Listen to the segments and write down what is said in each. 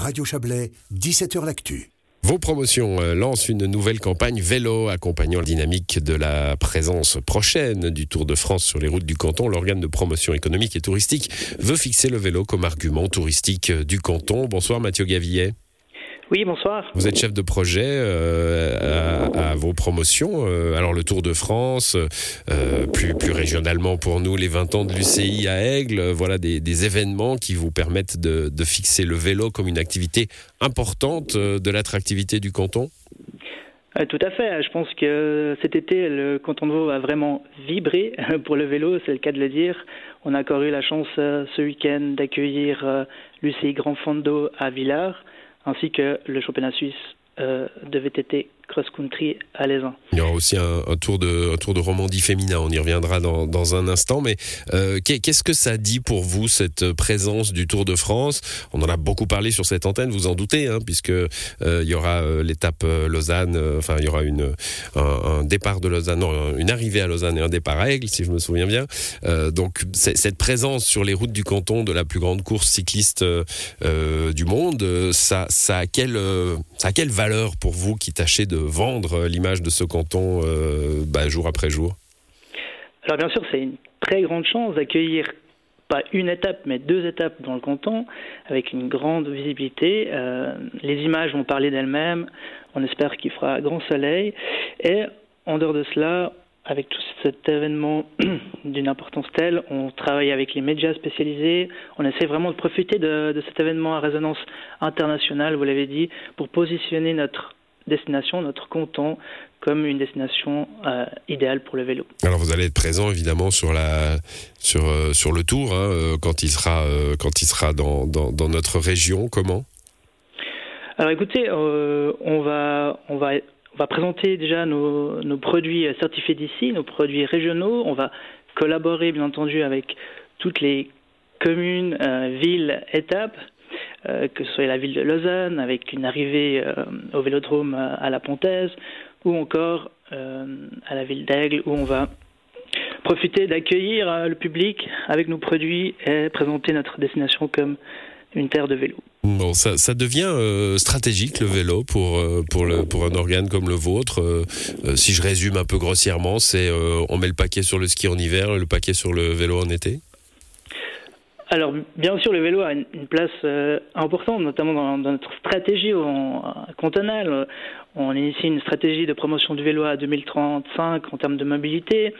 Radio Chablais, 17h L'Actu. Vos promotions euh, lancent une nouvelle campagne vélo accompagnant la dynamique de la présence prochaine du Tour de France sur les routes du canton. L'organe de promotion économique et touristique veut fixer le vélo comme argument touristique du canton. Bonsoir Mathieu Gavillet. Oui, bonsoir. Vous êtes chef de projet euh, à, vos promotions. Euh, alors le Tour de France, euh, plus, plus régionalement pour nous, les 20 ans de l'UCI à Aigle, voilà des, événements qui vous permettent de, fixer le vélo comme une activité importante de l'attractivité du canton tout à fait. Je pense que cet été, le canton de Vaud a vraiment vibré pour le vélo, c'est le cas de le dire. On a encore eu la chance ce week-end d'accueillir l'UCI Grand Fondo à Villars ainsi que le championnat suisse euh, devait être cross-country à l'Aisin. Il y aura aussi un, tour de, un tour de Romandie féminin, on y reviendra dans, dans un instant, mais euh, qu'est-ce que ça dit pour vous, cette présence du Tour de France? On en a beaucoup parlé sur cette antenne, vous en doutez, hein, puisque euh, y aura euh, l'étape Lausanne, enfin il y aura une, un, départ de Lausanne, non, une arrivée à Lausanne et un départ à Aigle, si je me souviens bien. donc cette présence sur les routes du canton de la plus grande course cycliste du monde, ça, ça, quelle, ça a quelle valeur pour vous qui tâchez de vendre l'image de ce canton euh, bah, jour après jour Alors bien sûr, c'est une très grande chance d'accueillir pas une étape, mais deux étapes dans le canton, avec une grande visibilité. Euh, les images vont parler d'elles-mêmes. On espère qu'il fera grand soleil. Et en dehors de cela, avec tout cet événement d'une importance telle, on travaille avec les médias spécialisés. On essaie vraiment de profiter de, de cet événement à résonance internationale, vous l'avez dit, pour positionner notre destination, notre canton, comme une destination euh, idéale pour le vélo. Alors vous allez être présent évidemment sur la sur euh, sur le tour hein, euh, quand il sera quand il sera dans, dans, notre région. Comment? Alors écoutez, on va on va on va présenter déjà nos, nos produits certifiés d'ici, nos produits régionaux. On va collaborer bien entendu avec toutes les communes, villes, étapes que ce soit la ville de Lausanne avec une arrivée euh, au Vélodrome à la Pontaise ou encore euh, à la ville d'Aigle où on va profiter d'accueillir le public avec nos produits et présenter notre destination comme une terre de vélo. Bon, ça, devient stratégique le vélo pour pour un organe comme le vôtre. si je résume un peu grossièrement, c'est on met le paquet sur le ski en hiver, le paquet sur le vélo en été? Alors, bien sûr, le vélo a une, place euh, importante, notamment dans, notre stratégie cantonale. On initie une stratégie de promotion du vélo à 2035 en termes de mobilité.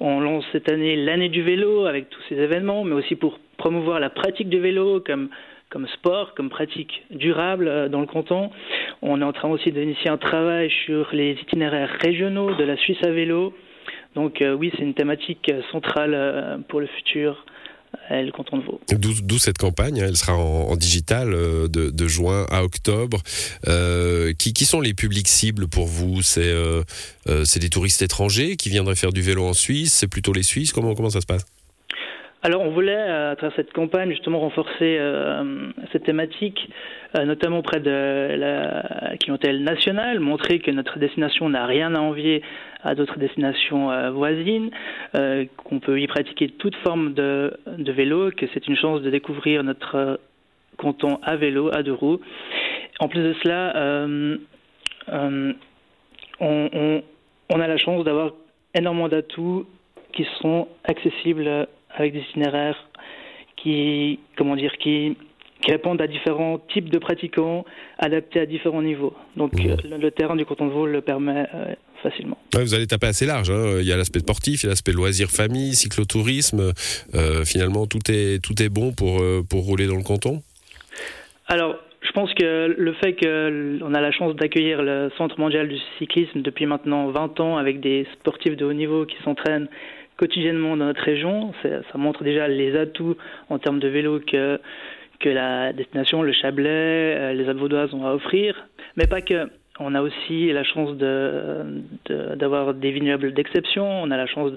On lance cette année l'année du vélo avec tous ces événements, mais aussi pour promouvoir la pratique du vélo comme comme sport, comme pratique durable euh, dans le canton. On est en train aussi d'initier un travail sur les itinéraires régionaux de la Suisse à vélo. Donc euh, oui, c'est une thématique centrale pour le futur le canton de Vaud. D'où cette campagne, hein. elle sera en, digital euh, de, juin à octobre. Euh, qui, sont les publics cibles pour vous? Euh, C'est des touristes étrangers qui viendraient faire du vélo en Suisse? C'est plutôt les Suisses? Comment, comment ça se passe? Alors on voulait, à travers cette campagne, justement renforcer cette thématique, notamment auprès de la clientèle nationale, montrer que notre destination n'a rien à envier à d'autres destinations euh, voisines, euh, qu'on peut y pratiquer toute forme de, vélo, que c'est une chance de découvrir notre canton à vélo, à deux roues. En plus de cela, euh, on, on, a la chance d'avoir énormément d'atouts qui sont accessibles avec des itinéraires qui, comment dire, qui, qui répondent à différents types de pratiquants, adaptés à différents niveaux. Donc mmh. le, terrain du canton de Vaud le permet facilement. vous allez taper assez large. Hein. Il y a l'aspect sportif, il y a l'aspect loisir famille, cyclotourisme. Euh, finalement, tout est, tout est bon pour, euh, pour rouler dans le canton? Alors, je pense que le fait qu'on a la chance d'accueillir le Centre mondial du cyclisme depuis maintenant 20 ans avec des sportifs de haut niveau qui s'entraînent quotidiennement dans notre région, ça montre déjà les atouts en termes de vélo que, que la destination, le Chablais, euh, les Alpes vaudoises ont à offrir. Mais pas que. On a aussi la chance d'avoir des vignobles d'exception. On a la chance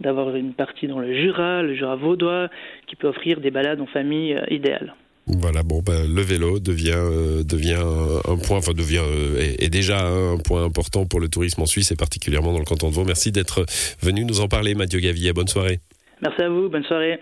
d'avoir une partie dans le Jura, le Jura vaudois, qui peut offrir des balades en famille euh, idéales. Voilà, bon, ben, le vélo devient euh, devient un point, enfin devient euh, est, déjà un point important pour le tourisme en Suisse et particulièrement dans le canton de Vaud. Merci d'être venu nous en parler, Mathieu Gavillet. Bonne soirée. Merci à vous. Bonne soirée.